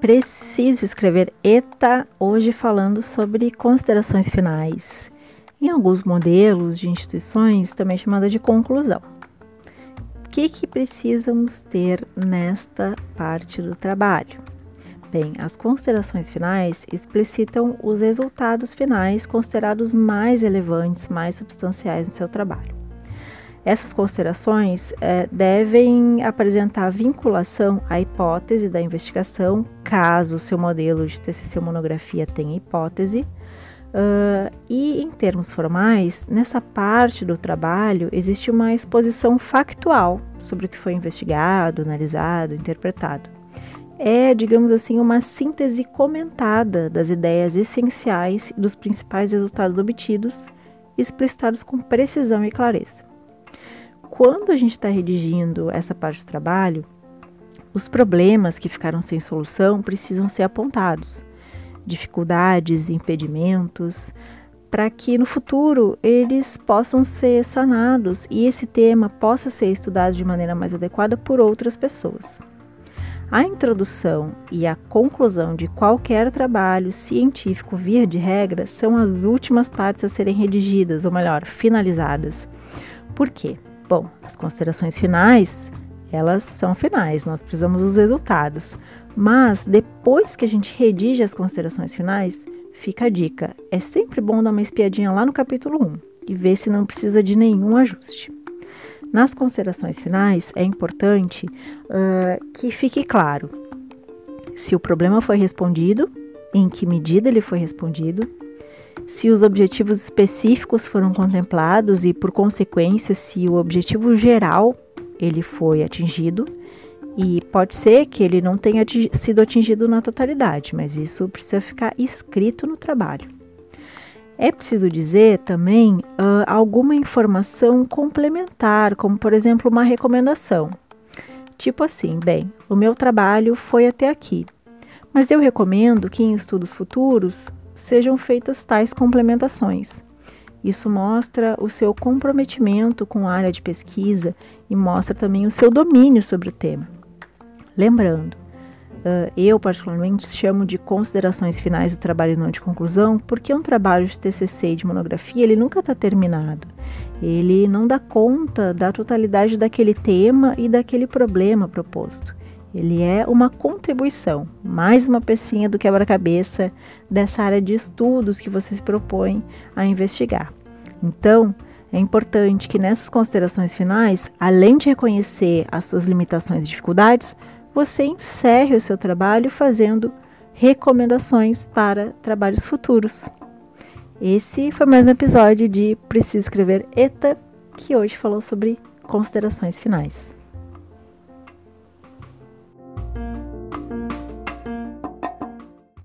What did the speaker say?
Preciso escrever ETA hoje falando sobre considerações finais. Em alguns modelos de instituições, também chamada de conclusão. O que, que precisamos ter nesta parte do trabalho? Bem, as considerações finais explicitam os resultados finais considerados mais relevantes, mais substanciais no seu trabalho. Essas considerações é, devem apresentar vinculação à hipótese da investigação, caso o seu modelo de TCC monografia tenha hipótese. Uh, e em termos formais, nessa parte do trabalho existe uma exposição factual sobre o que foi investigado, analisado, interpretado é, digamos assim, uma síntese comentada das ideias essenciais e dos principais resultados obtidos, explicitados com precisão e clareza. Quando a gente está redigindo essa parte do trabalho, os problemas que ficaram sem solução precisam ser apontados, dificuldades, impedimentos, para que no futuro eles possam ser sanados e esse tema possa ser estudado de maneira mais adequada por outras pessoas. A introdução e a conclusão de qualquer trabalho científico, via de regra, são as últimas partes a serem redigidas, ou melhor, finalizadas. Por quê? Bom, as considerações finais, elas são finais, nós precisamos dos resultados. Mas depois que a gente redige as considerações finais, fica a dica: é sempre bom dar uma espiadinha lá no capítulo 1 e ver se não precisa de nenhum ajuste. Nas considerações finais, é importante uh, que fique claro se o problema foi respondido, em que medida ele foi respondido, se os objetivos específicos foram contemplados e, por consequência, se o objetivo geral ele foi atingido. E pode ser que ele não tenha sido atingido na totalidade, mas isso precisa ficar escrito no trabalho. É preciso dizer também uh, alguma informação complementar, como por exemplo uma recomendação. Tipo assim, bem, o meu trabalho foi até aqui, mas eu recomendo que em estudos futuros sejam feitas tais complementações. Isso mostra o seu comprometimento com a área de pesquisa e mostra também o seu domínio sobre o tema. Lembrando, eu, particularmente, chamo de considerações finais do trabalho não de conclusão, porque um trabalho de TCC e de monografia ele nunca está terminado. Ele não dá conta da totalidade daquele tema e daquele problema proposto. Ele é uma contribuição, mais uma pecinha do quebra-cabeça dessa área de estudos que você se propõe a investigar. Então, é importante que nessas considerações finais, além de reconhecer as suas limitações e dificuldades, você encerre o seu trabalho fazendo recomendações para trabalhos futuros. Esse foi mais um episódio de Preciso Escrever ETA, que hoje falou sobre considerações finais.